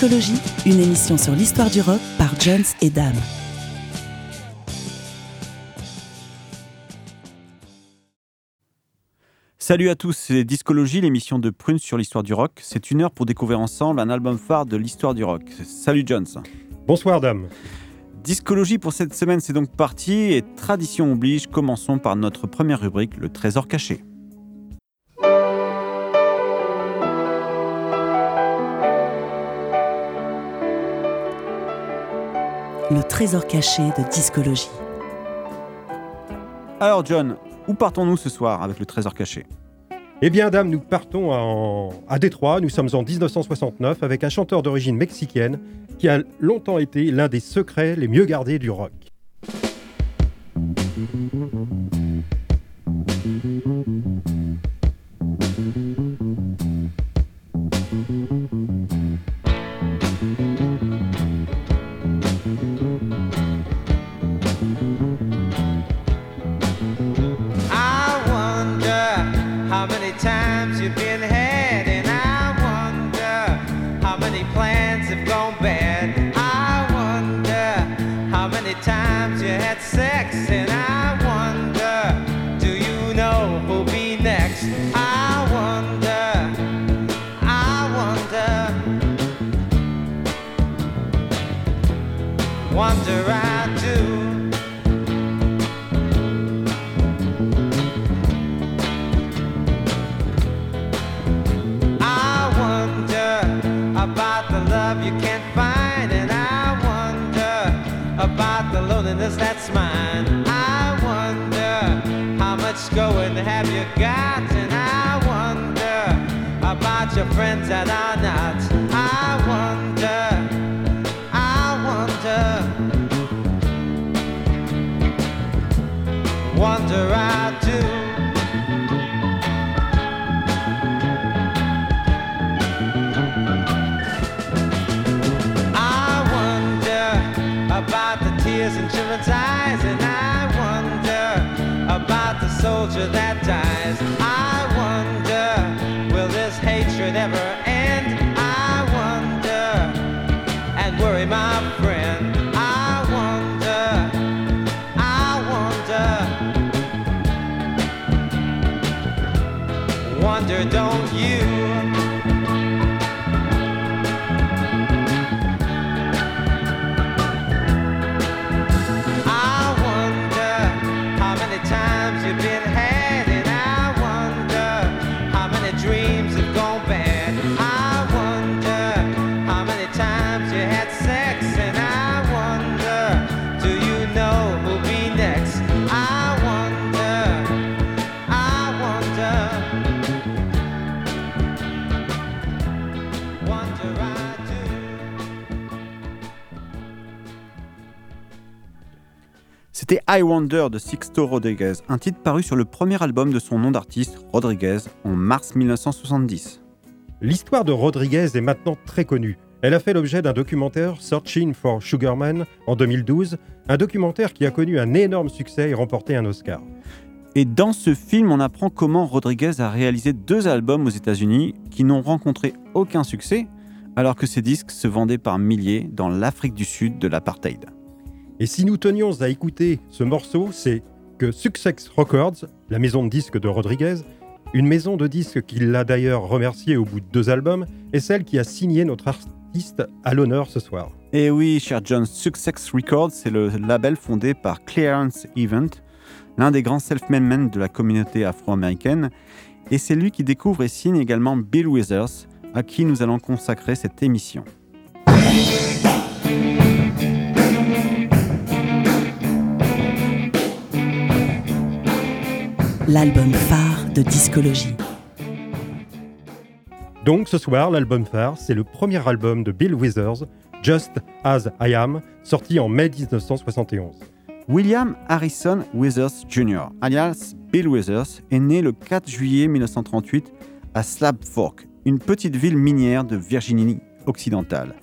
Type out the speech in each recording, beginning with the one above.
Discologie, une émission sur l'histoire du rock par Jones et Dame. Salut à tous, c'est Discologie, l'émission de Prune sur l'histoire du rock. C'est une heure pour découvrir ensemble un album phare de l'histoire du rock. Salut Jones. Bonsoir Dame. Discologie pour cette semaine, c'est donc parti et tradition oblige, commençons par notre première rubrique, le trésor caché. Le trésor caché de discologie. Alors John, où partons-nous ce soir avec le trésor caché? Eh bien, dame, nous partons en- à Détroit. Nous sommes en 1969 avec un chanteur d'origine mexicaine qui a longtemps été l'un des secrets les mieux gardés du rock. C'était I Wonder de Sixto Rodriguez, un titre paru sur le premier album de son nom d'artiste, Rodriguez, en mars 1970. L'histoire de Rodriguez est maintenant très connue. Elle a fait l'objet d'un documentaire Searching for Sugarman en 2012, un documentaire qui a connu un énorme succès et remporté un Oscar. Et dans ce film, on apprend comment Rodriguez a réalisé deux albums aux États-Unis qui n'ont rencontré aucun succès, alors que ces disques se vendaient par milliers dans l'Afrique du Sud de l'apartheid. Et si nous tenions à écouter ce morceau, c'est que Success Records, la maison de disques de Rodriguez, une maison de disques qui l'a d'ailleurs remercié au bout de deux albums, est celle qui a signé notre artiste à l'honneur ce soir. Et oui, cher John, Success Records, c'est le label fondé par Clarence Event, l'un des grands self-made men de la communauté afro-américaine. Et c'est lui qui découvre et signe également Bill Withers, à qui nous allons consacrer cette émission. L'album phare de discologie. Donc ce soir, l'album phare, c'est le premier album de Bill Withers, Just As I Am, sorti en mai 1971. William Harrison Withers Jr., alias Bill Withers, est né le 4 juillet 1938 à Slab Fork, une petite ville minière de Virginie occidentale.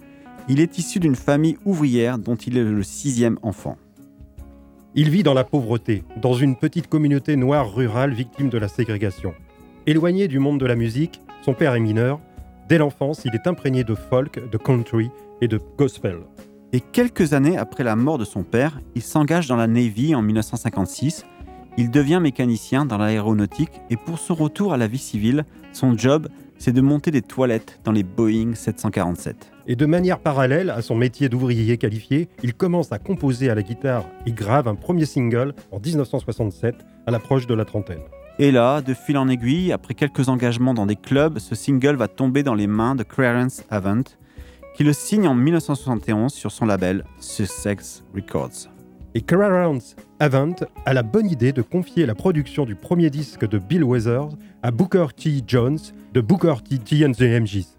Il est issu d'une famille ouvrière dont il est le sixième enfant. Il vit dans la pauvreté, dans une petite communauté noire rurale victime de la ségrégation. Éloigné du monde de la musique, son père est mineur. Dès l'enfance, il est imprégné de folk, de country et de gospel. Et quelques années après la mort de son père, il s'engage dans la Navy en 1956. Il devient mécanicien dans l'aéronautique et pour son retour à la vie civile, son job, c'est de monter des toilettes dans les Boeing 747. Et de manière parallèle à son métier d'ouvrier qualifié, il commence à composer à la guitare et grave un premier single en 1967 à l'approche de la trentaine. Et là, de fil en aiguille, après quelques engagements dans des clubs, ce single va tomber dans les mains de Clarence Avant, qui le signe en 1971 sur son label Sussex Records. Et Clarence Avant a la bonne idée de confier la production du premier disque de Bill Withers à Booker T. Jones de Booker T. T and the MGs.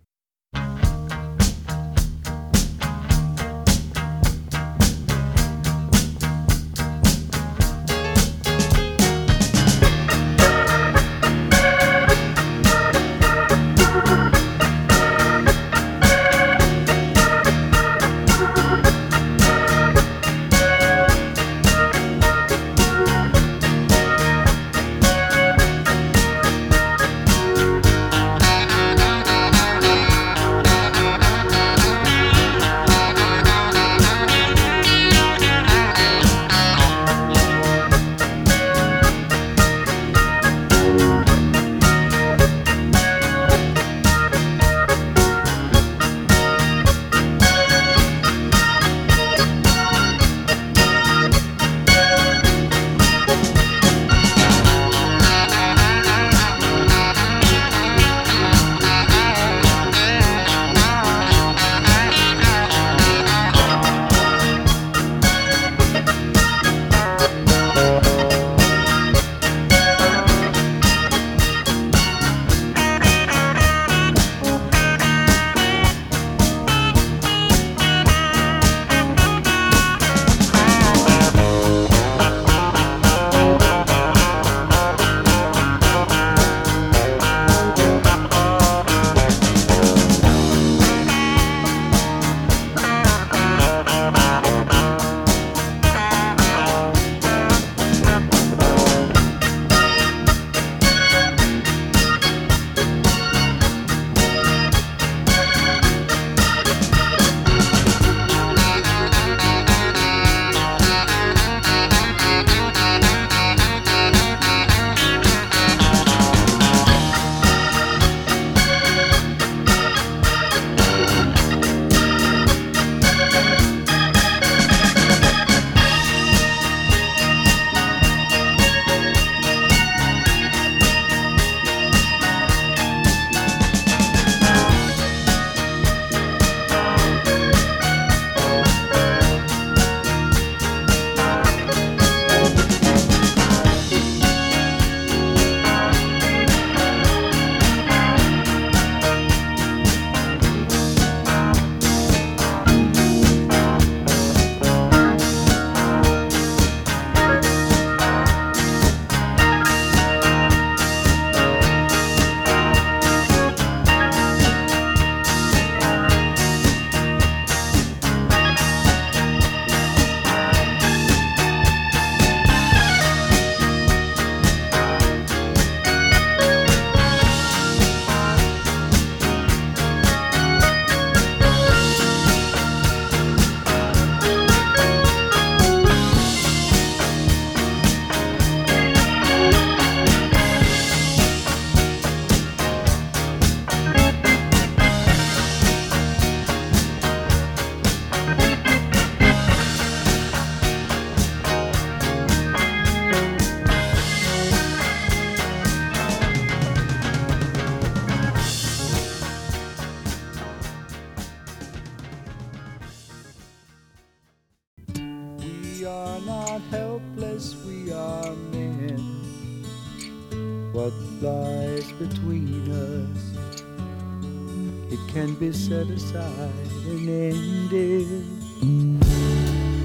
Be set aside and ended.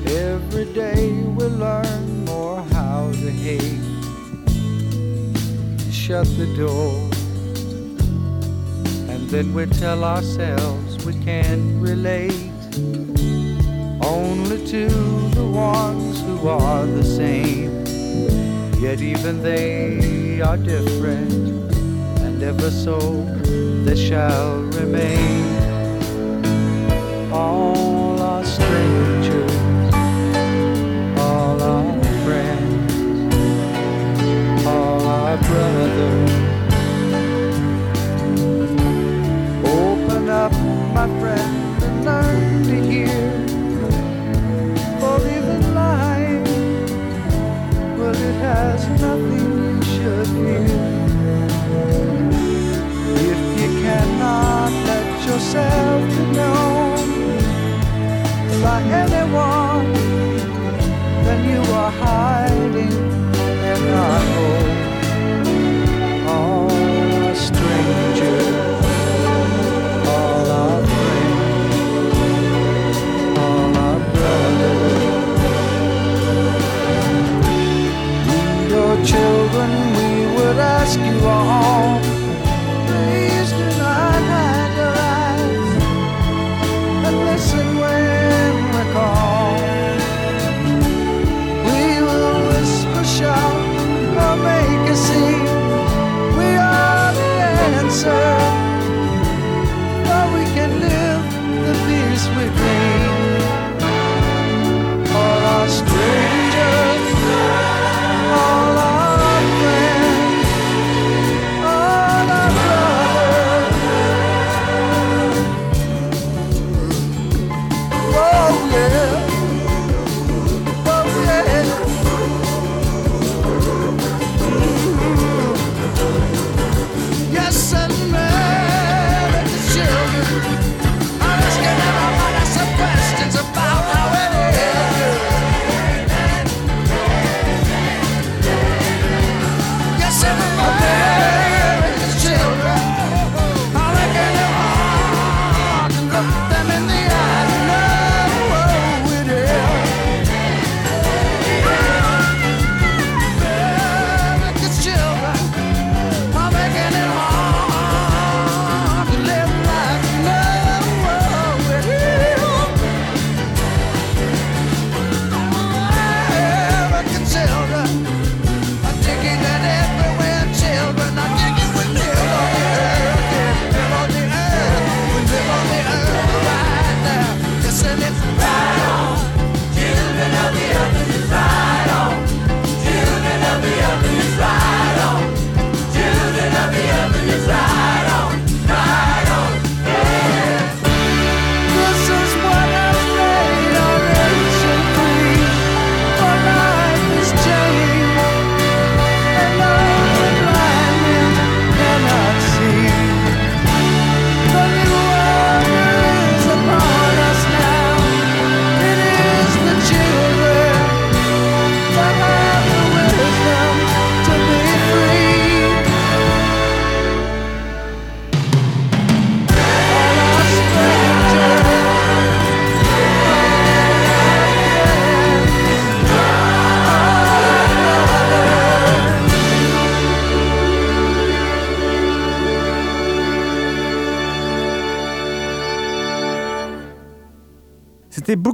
Every day we learn more how to hate. Shut the door. And then we tell ourselves we can't relate only to the ones who are the same. Yet even they are different, and ever so they shall remain.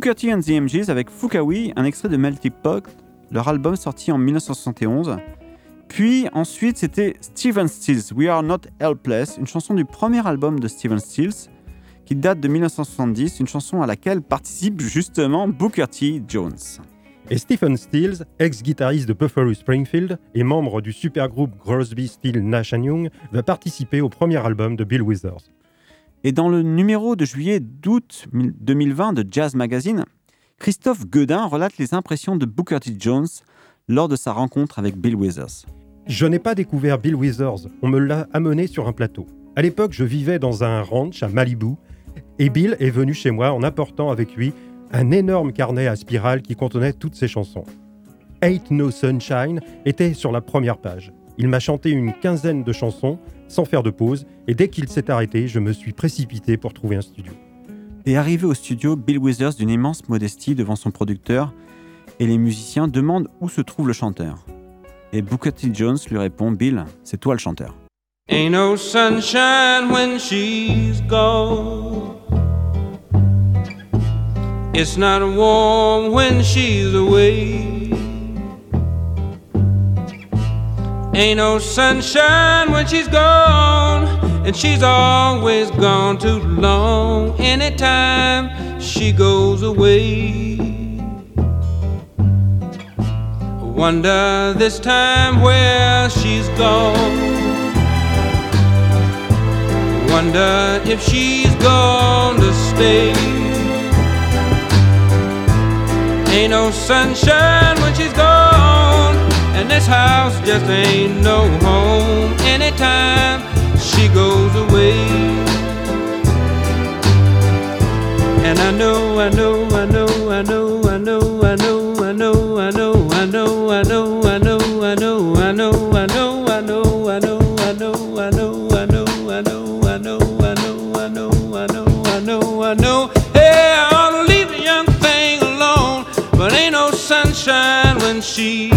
Booker T and the MGs avec Fukawi, un extrait de Melting Pot, leur album sorti en 1971. Puis ensuite, c'était Steven Stills, We Are Not Helpless, une chanson du premier album de Steven Stills, qui date de 1970, une chanson à laquelle participe justement Booker T. Jones. Et Stephen Stills, ex-guitariste de Buffalo Springfield et membre du supergroupe Crosby, Stills, Nash Young, va participer au premier album de Bill Withers. Et dans le numéro de juillet d'août 2020 de Jazz Magazine, Christophe Guedin relate les impressions de Booker T. Jones lors de sa rencontre avec Bill Withers. Je n'ai pas découvert Bill Withers, on me l'a amené sur un plateau. À l'époque, je vivais dans un ranch à Malibu et Bill est venu chez moi en apportant avec lui un énorme carnet à spirale qui contenait toutes ses chansons. Ain't No Sunshine était sur la première page. Il m'a chanté une quinzaine de chansons sans faire de pause, et dès qu'il s'est arrêté, je me suis précipité pour trouver un studio. Et arrivé au studio, Bill Withers d'une immense modestie devant son producteur et les musiciens demandent où se trouve le chanteur. Et Booker T. Jones lui répond Bill, c'est toi le chanteur. Ain't no sunshine when she's gone. It's not warm when she's away. Ain't no sunshine when she's gone. And she's always gone too long. Anytime she goes away. I Wonder this time where she's gone. Wonder if she's gone to stay. Ain't no sunshine when she's gone, and this house just ain't no home anytime she goes away. And I know, I know, I know, I know, I know, I know, I know, I know, I know, I know, I know, I know, I know, I know, I know, I know, I know, I know, I know. Hey, I ought to leave the young thing alone, but ain't no sunshine when she's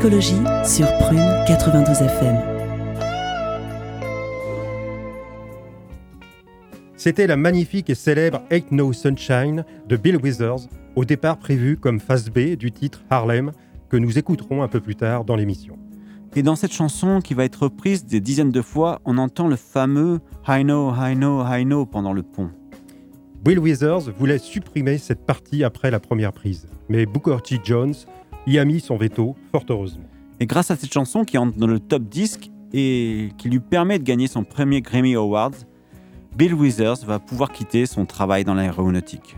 Discologie sur Prune 92 FM. C'était la magnifique et célèbre Ain't No Sunshine de Bill Withers, au départ prévu comme face B du titre Harlem, que nous écouterons un peu plus tard dans l'émission. Et dans cette chanson qui va être reprise des dizaines de fois, on entend le fameux I know, I know, I know pendant le pont. Bill Withers voulait supprimer cette partie après la première prise, mais Booker T. Jones y a mis son veto, fort heureusement. Et grâce à cette chanson qui entre dans le top disque et qui lui permet de gagner son premier Grammy Awards, Bill Withers va pouvoir quitter son travail dans l'aéronautique.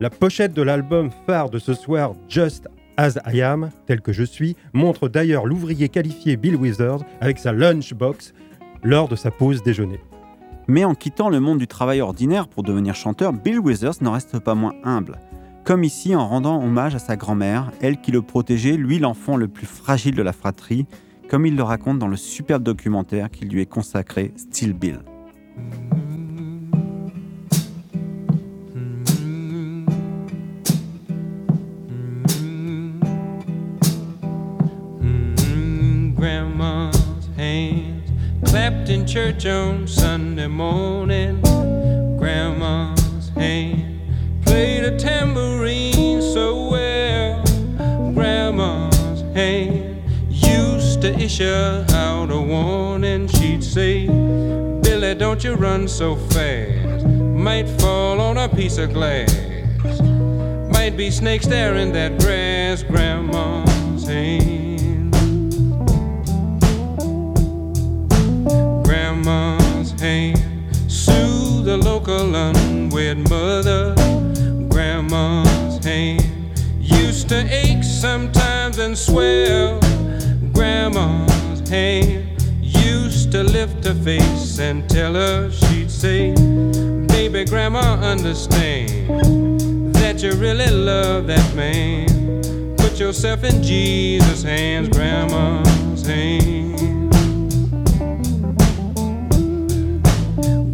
La pochette de l'album phare de ce soir, Just As I Am, tel que je suis, montre d'ailleurs l'ouvrier qualifié Bill Withers avec sa lunchbox lors de sa pause déjeuner. Mais en quittant le monde du travail ordinaire pour devenir chanteur, Bill Withers n'en reste pas moins humble. Comme ici en rendant hommage à sa grand-mère, elle qui le protégeait, lui l'enfant le plus fragile de la fratrie, comme il le raconte dans le superbe documentaire qui lui est consacré, Still Bill. Played a tambourine so well. Grandma's hand used to issue out a warning. She'd say, Billy, don't you run so fast. Might fall on a piece of glass. Might be snakes there in that grass, Grandma's hand. Grandma's hand soothe the local unwed mother. Grandma's hand used to ache sometimes and swell. Grandma's hand used to lift her face and tell her she'd say, Baby, Grandma, understand that you really love that man. Put yourself in Jesus' hands, Grandma's hands.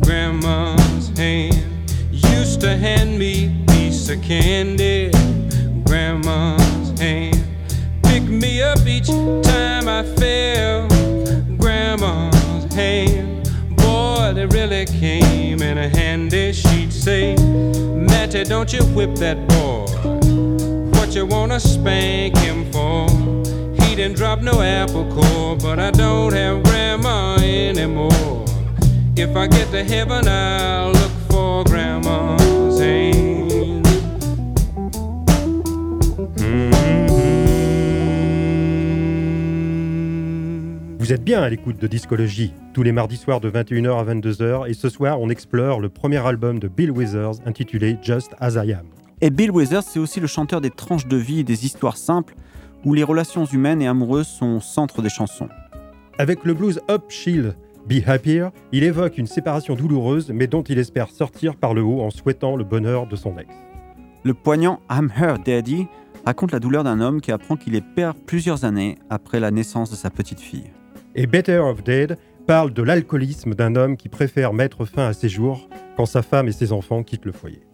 Grandma's hand used to hand me piece of candy. Grandma's hand picked me up each time I fell. Grandma's hand, boy, they really came in handy. She'd say, Auntie, don't you whip that boy. What you wanna spank him for? He didn't drop no apple core, but I don't have grandma anymore. If I get to heaven, I'll look for grandma's Vous êtes bien à l'écoute de Discologie, tous les mardis soirs de 21h à 22h, et ce soir on explore le premier album de Bill Withers intitulé Just As I Am. Et Bill Withers, c'est aussi le chanteur des tranches de vie et des histoires simples où les relations humaines et amoureuses sont au centre des chansons. Avec le blues Up Shield, Be Happier, il évoque une séparation douloureuse mais dont il espère sortir par le haut en souhaitant le bonheur de son ex. Le poignant I'm Her Daddy raconte la douleur d'un homme qui apprend qu'il est père plusieurs années après la naissance de sa petite fille. Et Better of Dead parle de l'alcoolisme d'un homme qui préfère mettre fin à ses jours quand sa femme et ses enfants quittent le foyer.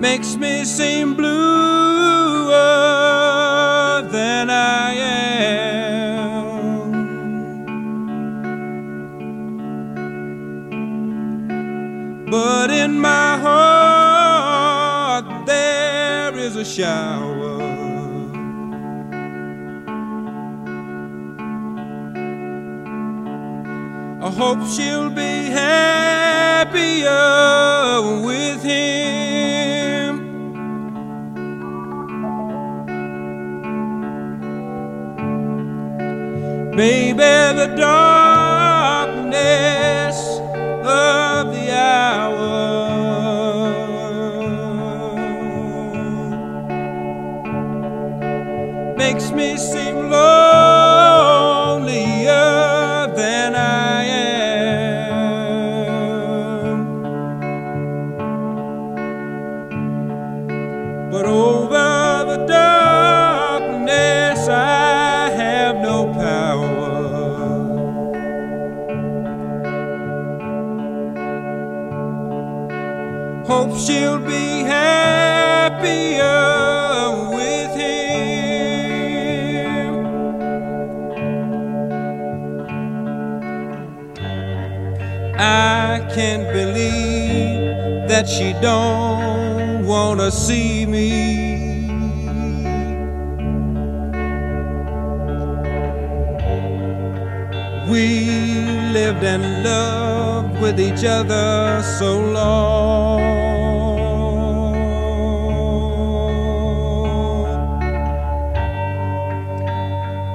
Makes me seem bluer than I am. But in my heart there is a shower. I hope she'll be happier Maybe the darkness of the hour makes me that she don't wanna see me. We lived and loved with each other so long.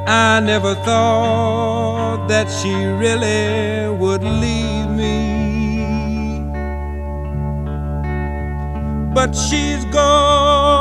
I never thought that she really would leave But she's gone.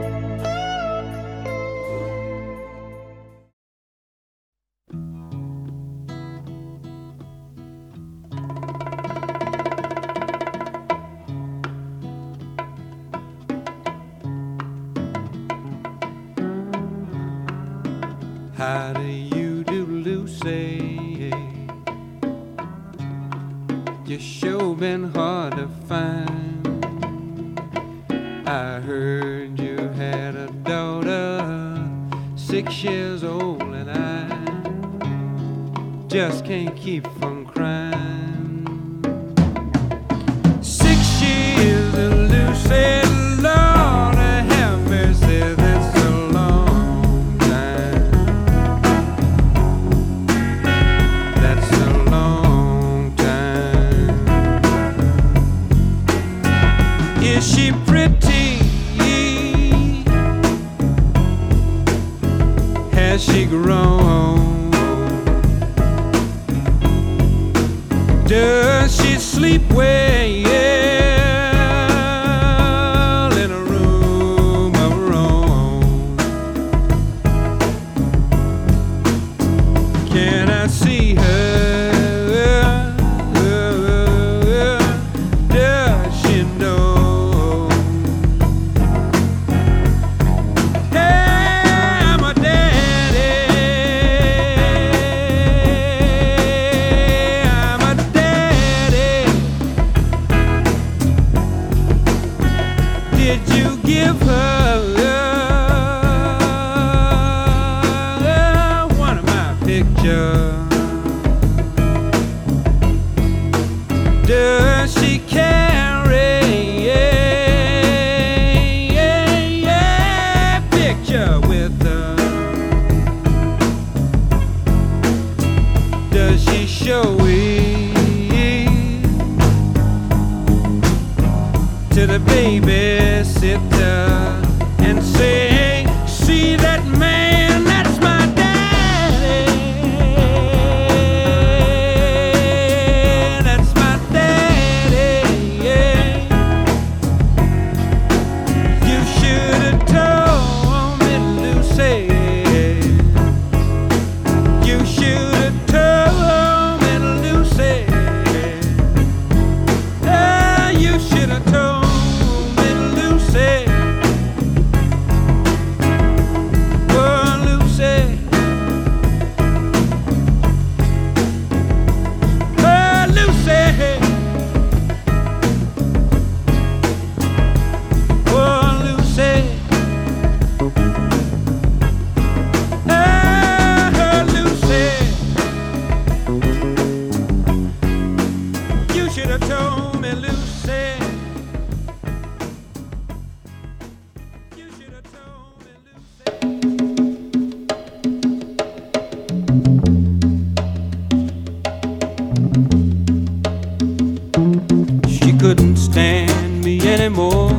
She couldn't stand me anymore,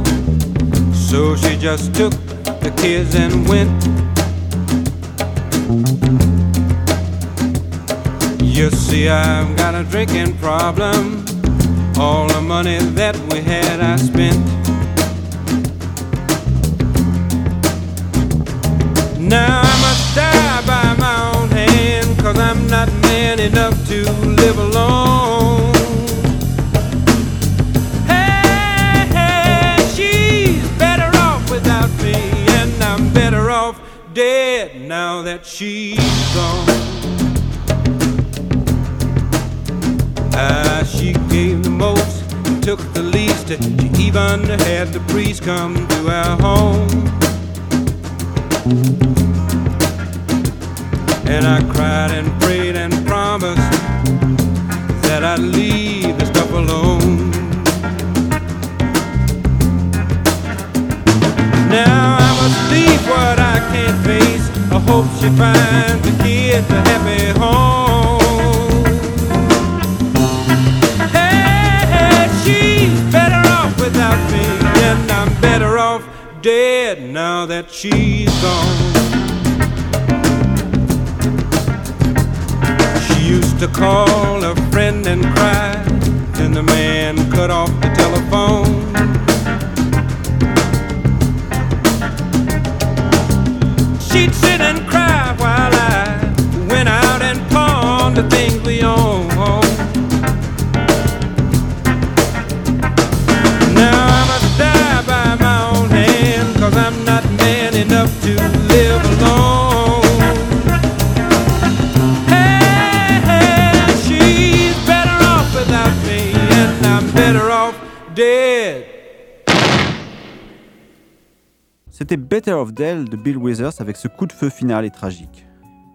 so she just took the kids and went. You see, I've got a drinking problem. All the money that we had, I spent. Now enough to live alone. Hey, hey, she's better off without me, and I'm better off dead now that she's gone. Ah, she gave the most, took the least. She even had the priest come to our home. And I cried and prayed and promised that I'd leave this stuff alone. Now I must leave what I can't face. I hope she finds the kids a happy home. Hey, she's better off without me, and I'm better off dead now that she's gone. To call a friend and cry, then the man cut off the C'était Better of Dell de Bill Withers avec ce coup de feu final et tragique.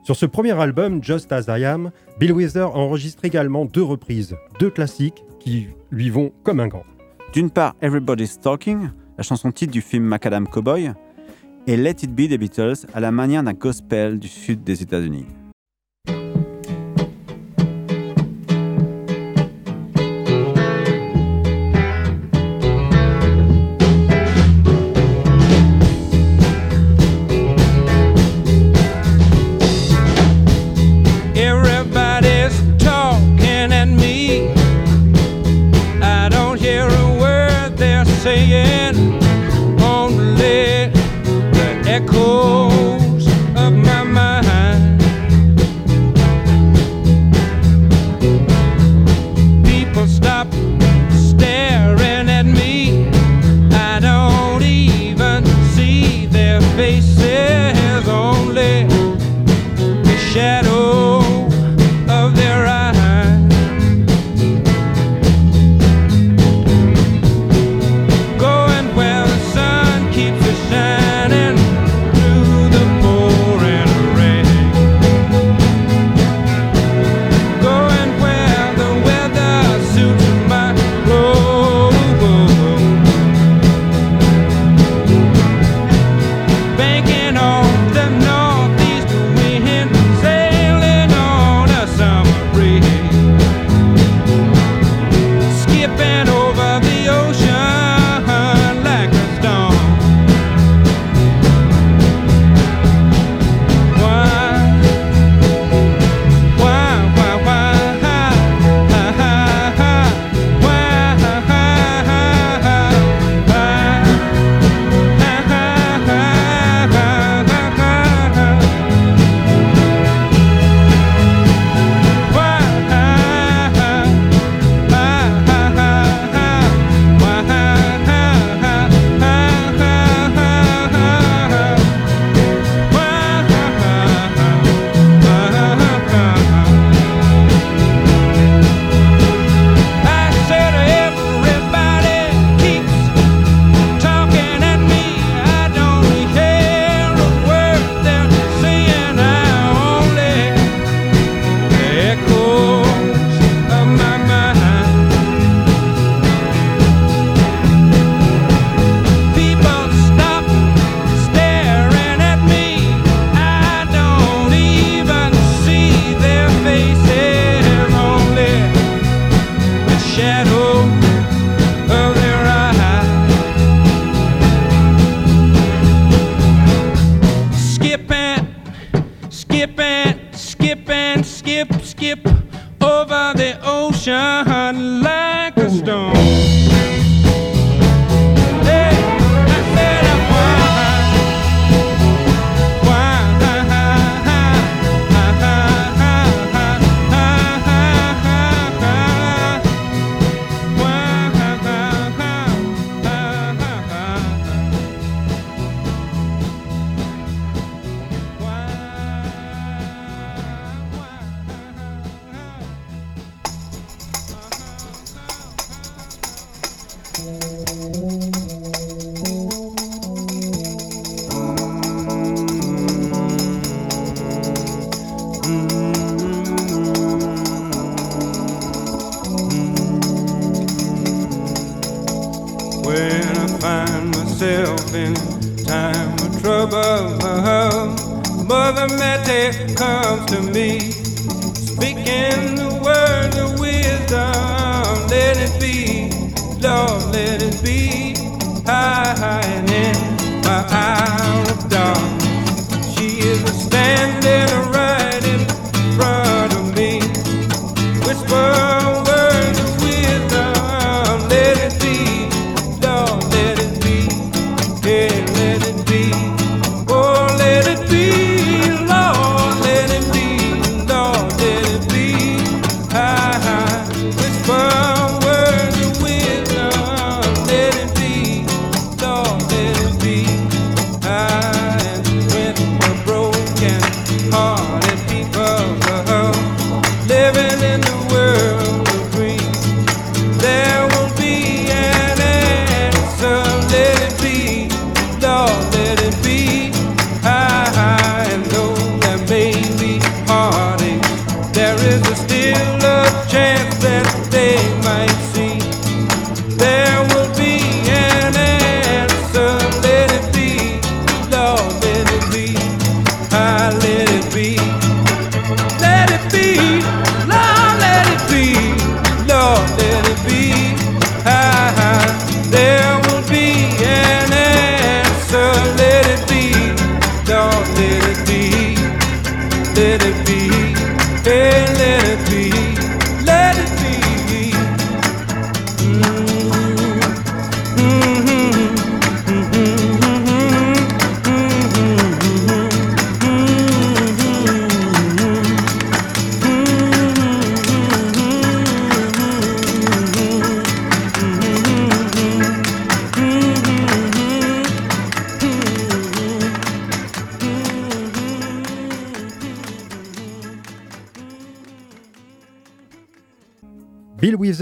Sur ce premier album, Just As I Am, Bill Withers enregistre également deux reprises, deux classiques qui lui vont comme un gant. D'une part, Everybody's Talking, la chanson titre du film Macadam Cowboy, et Let It Be des Beatles à la manière d'un gospel du sud des États-Unis.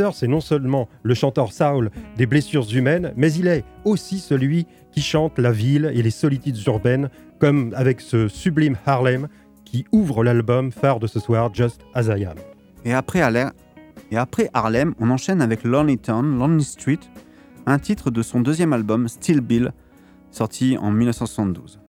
Bill Withers est non seulement le chanteur Saul des blessures humaines, mais il est aussi celui qui chante la ville et les solitudes urbaines, comme avec ce sublime Harlem qui ouvre l'album phare de ce soir, Just As I Am. Et après, et après Harlem, on enchaîne avec Lonely Town, Lonely Street, un titre de son deuxième album, Still Bill, sorti en 1972.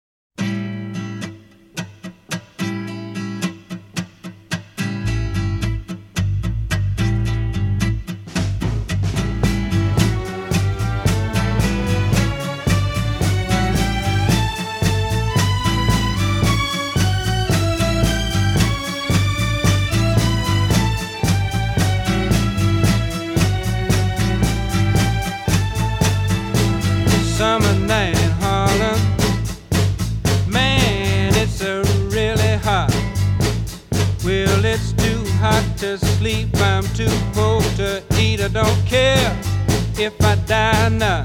If I die not.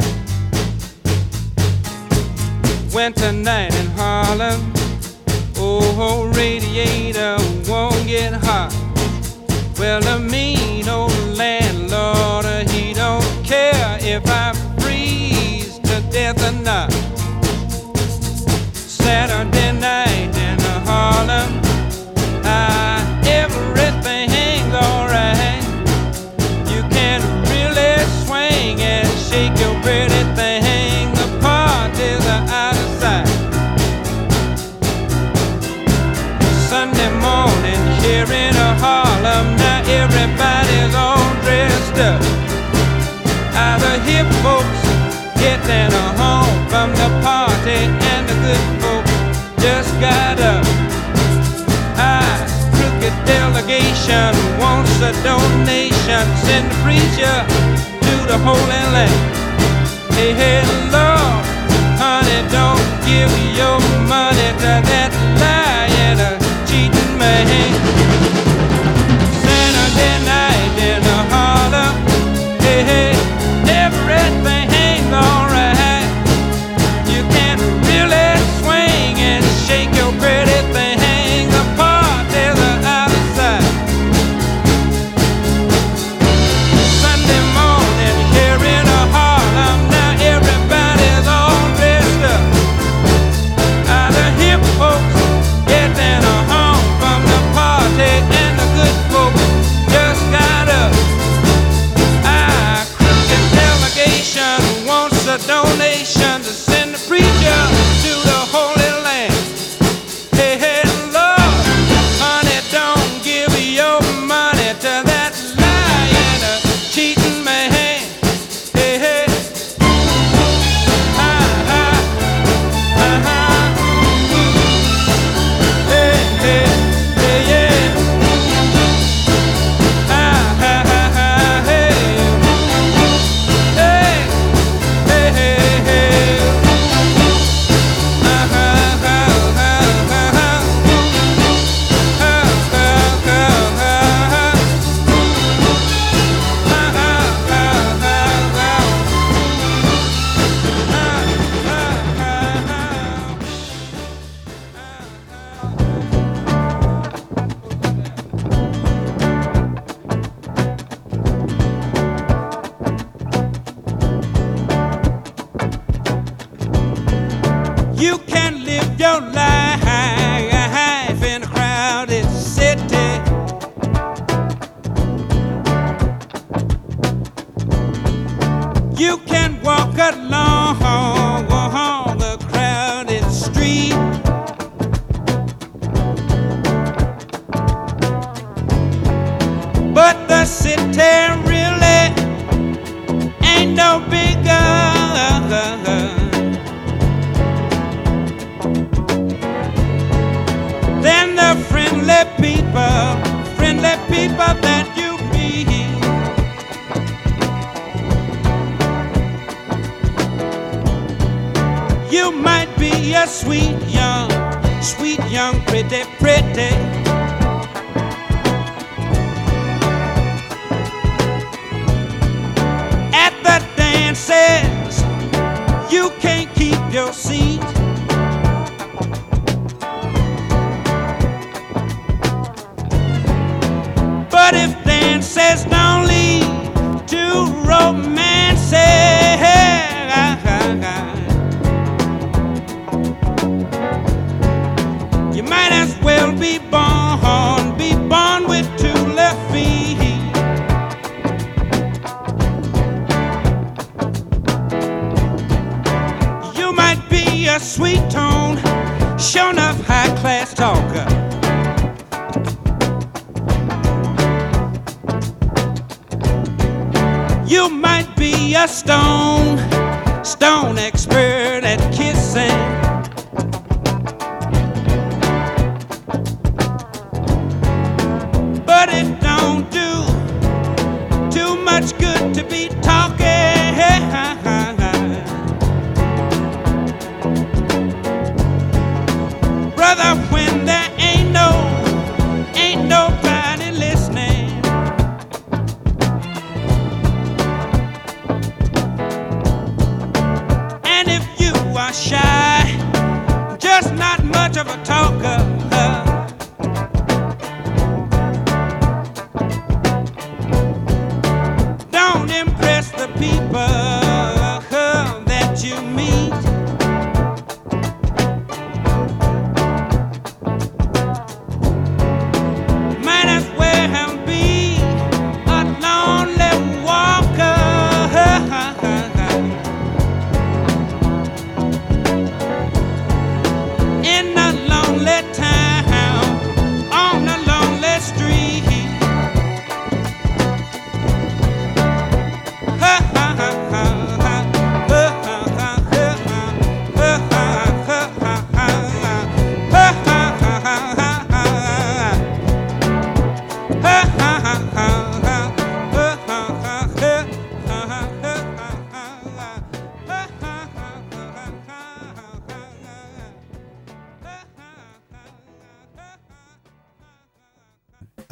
Winter night in Harlem. Oh, radiator won't get hot. Well, the mean old landlord, he don't care if I freeze to death or not. Saturday night in Harlem, getting a home from the party, and the good folks just got up. I, crooked delegation, wants a donation. Send the preacher to the Holy Land. Hey, hey, Lord, honey, don't give your money to that lying, cheating man.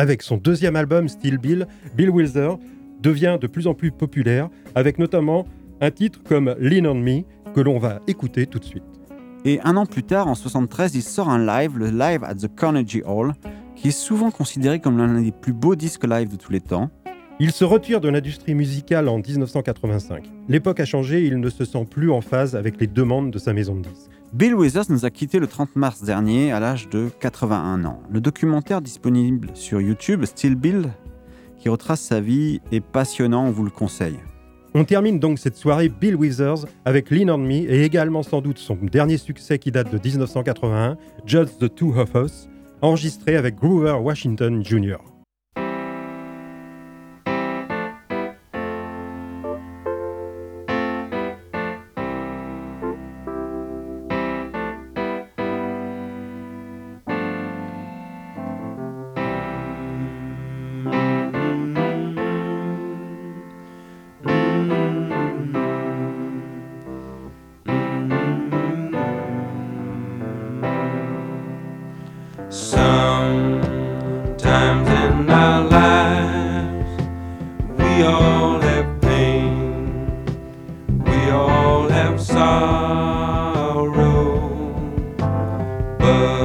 Avec son deuxième album Still Bill, Bill Wilder devient de plus en plus populaire, avec notamment un titre comme Lean on Me que l'on va écouter tout de suite. Et un an plus tard, en 73, il sort un live, le Live at the Carnegie Hall, qui est souvent considéré comme l'un des plus beaux disques live de tous les temps. Il se retire de l'industrie musicale en 1985. L'époque a changé et il ne se sent plus en phase avec les demandes de sa maison de disques. Bill Withers nous a quittés le 30 mars dernier à l'âge de 81 ans. Le documentaire disponible sur YouTube, Still Bill, qui retrace sa vie, est passionnant, on vous le conseille. On termine donc cette soirée Bill Withers avec Lean on Me et également sans doute son dernier succès qui date de 1981, Just the Two of Us, enregistré avec Groover Washington Jr. above.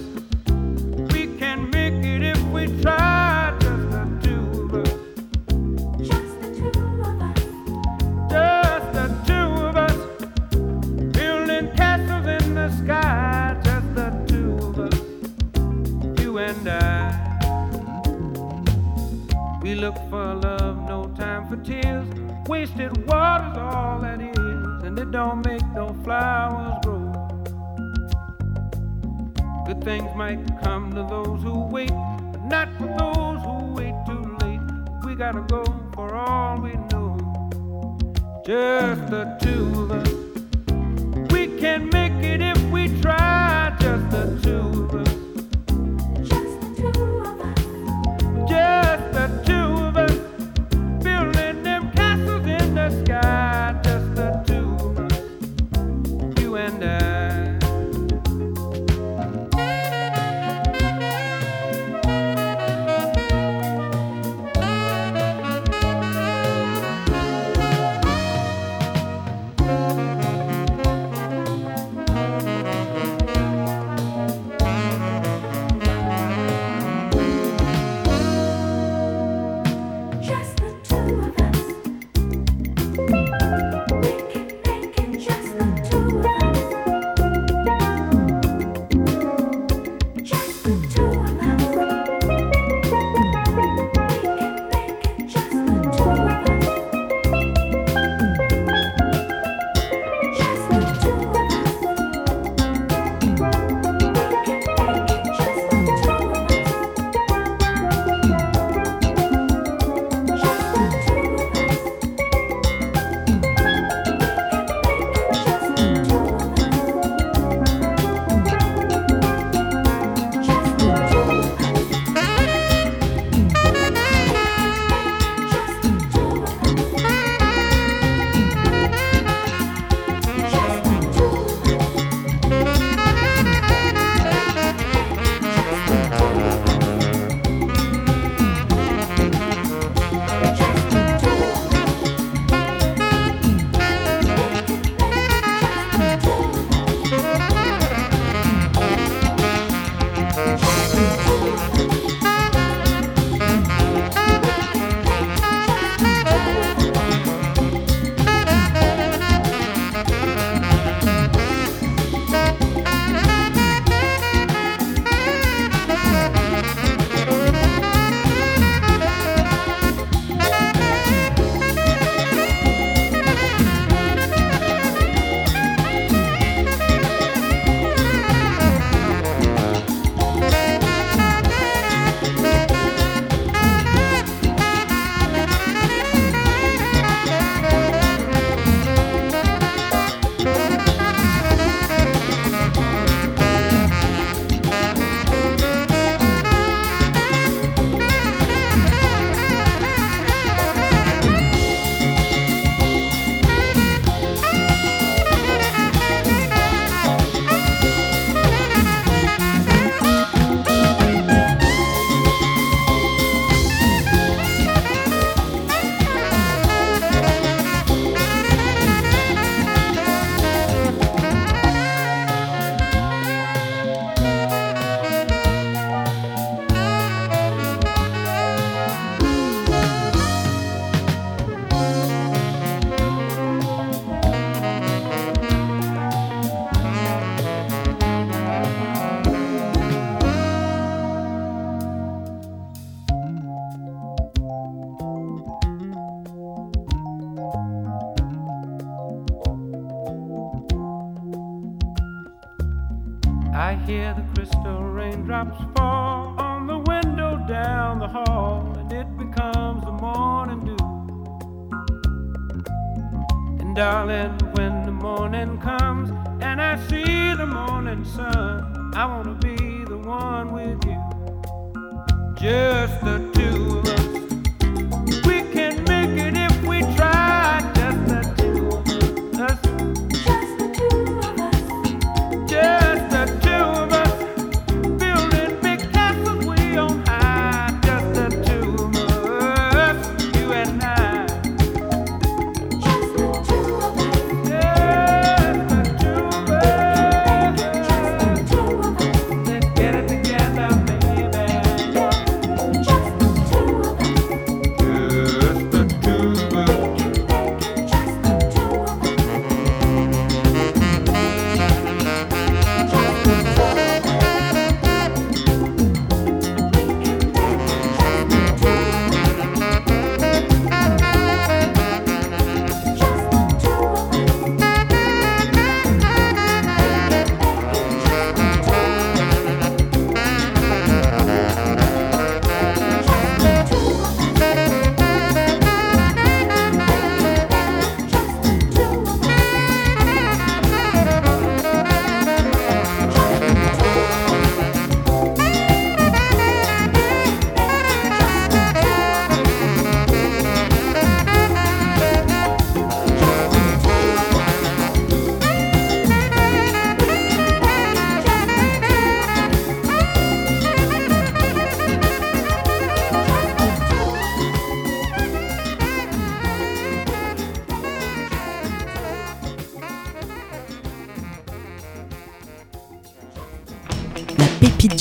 might come.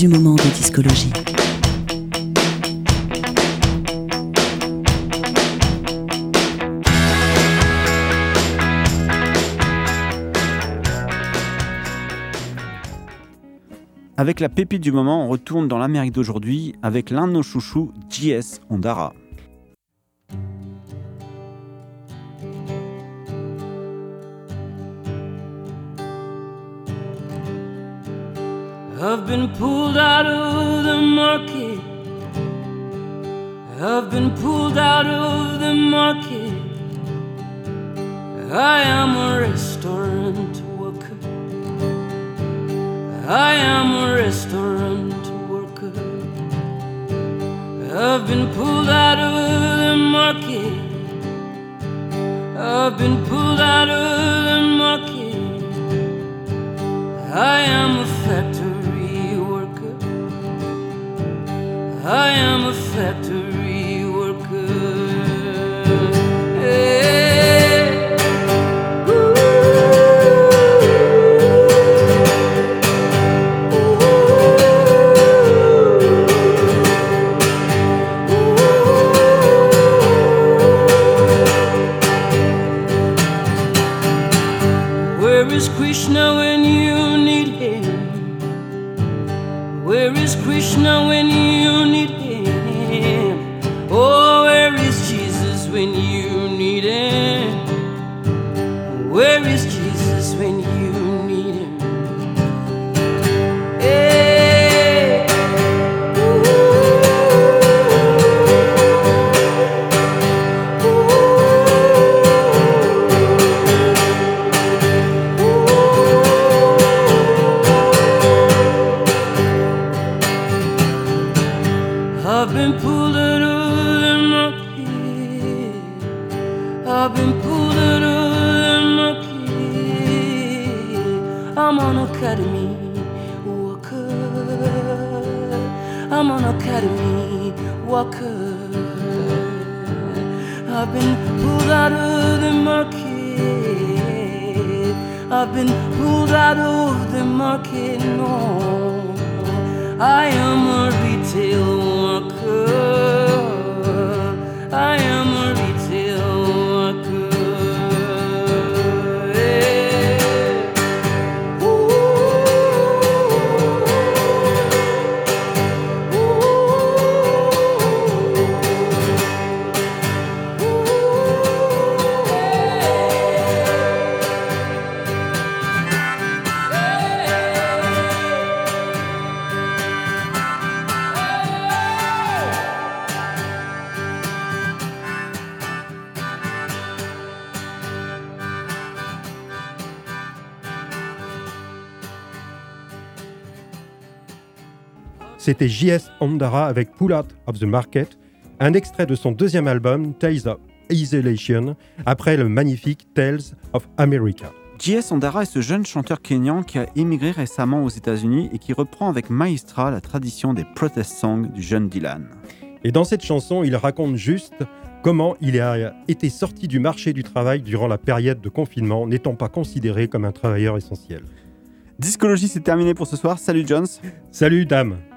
Du moment de discologie. Avec la pépite du moment, on retourne dans l'Amérique d'aujourd'hui avec l'un de nos chouchous, JS Ondara. I've been pulled out of the market. I've been pulled out of the market. I am a restaurant worker. I am a restaurant worker. I've been pulled out of the market. I've been pulled out of the market. I am a factory I am I'm an academy worker. I've been pulled out of the market. I've been pulled out of the market. No, I am a retail c'était J.S. Ondara avec Pull Out of the Market, un extrait de son deuxième album, Tales of Isolation, après le magnifique Tales of America. J.S. Ondara est ce jeune chanteur kényan qui a émigré récemment aux États-Unis et qui reprend avec maestra la tradition des protest songs du jeune Dylan. Et dans cette chanson, il raconte juste comment il a été sorti du marché du travail durant la période de confinement, n'étant pas considéré comme un travailleur essentiel. Discologie, c'est terminé pour ce soir. Salut Jones. Salut dame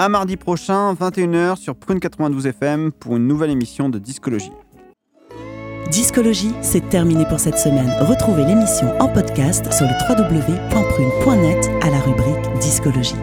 À mardi prochain, 21h sur Prune 92 FM pour une nouvelle émission de Discologie. Discologie, c'est terminé pour cette semaine. Retrouvez l'émission en podcast sur le www.prune.net à la rubrique Discologie.